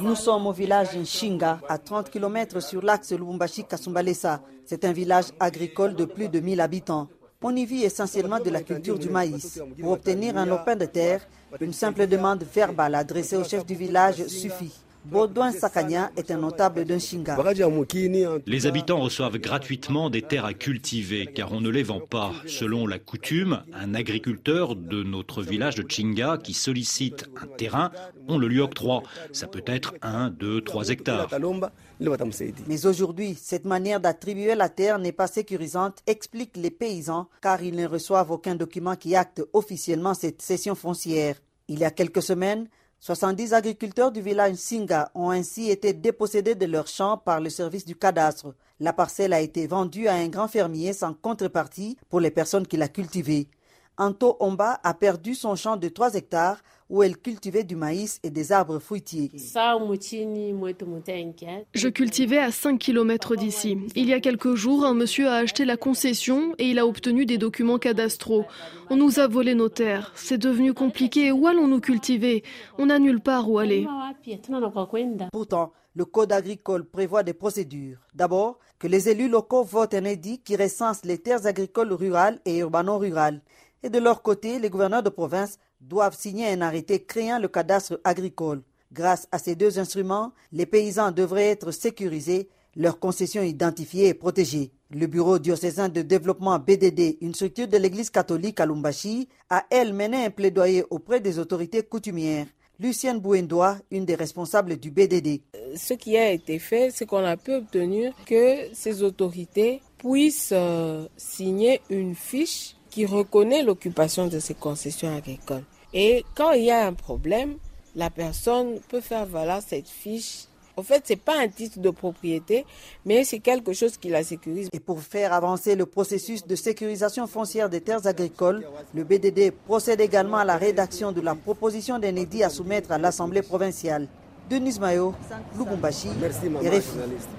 Nous sommes au village Nshinga, à 30 km sur l'axe Lubumbashi-Kasumbalesa. C'est un village agricole de plus de 1000 habitants. On y vit essentiellement de la culture du maïs. Pour obtenir un lopin de terre, une simple demande verbale adressée au chef du village suffit. Baudouin Sakanya est un notable d'un Shinga. Les habitants reçoivent gratuitement des terres à cultiver car on ne les vend pas. Selon la coutume, un agriculteur de notre village de Chinga qui sollicite un terrain, on le lui octroie. Ça peut être un, deux, trois hectares. Mais aujourd'hui, cette manière d'attribuer la terre n'est pas sécurisante, expliquent les paysans, car ils ne reçoivent aucun document qui acte officiellement cette cession foncière. Il y a quelques semaines, 70 agriculteurs du village Singa ont ainsi été dépossédés de leurs champs par le service du cadastre. La parcelle a été vendue à un grand fermier sans contrepartie pour les personnes qui la cultivaient. Anto Omba a perdu son champ de 3 hectares où elle cultivait du maïs et des arbres fruitiers. Je cultivais à 5 km d'ici. Il y a quelques jours, un monsieur a acheté la concession et il a obtenu des documents cadastraux. On nous a volé nos terres. C'est devenu compliqué. Où allons-nous cultiver? On n'a nulle part où aller. Pourtant, le Code agricole prévoit des procédures. D'abord, que les élus locaux votent un édit qui recense les terres agricoles rurales et urbano-rurales. Et de leur côté, les gouverneurs de province doivent signer un arrêté créant le cadastre agricole. Grâce à ces deux instruments, les paysans devraient être sécurisés, leurs concessions identifiées et protégées. Le Bureau diocésain de développement BDD, une structure de l'Église catholique à Lumbashi, a elle mené un plaidoyer auprès des autorités coutumières. Lucienne Bouendois, une des responsables du BDD. Ce qui a été fait, c'est qu'on a pu obtenir que ces autorités puissent euh, signer une fiche qui reconnaît l'occupation de ces concessions agricoles. Et quand il y a un problème, la personne peut faire valoir cette fiche. En fait, ce n'est pas un titre de propriété, mais c'est quelque chose qui la sécurise. Et pour faire avancer le processus de sécurisation foncière des terres agricoles, le BDD procède également à la rédaction de la proposition d'un édit à soumettre à l'Assemblée provinciale. Denis Mayo, Lubumbashi, RFI.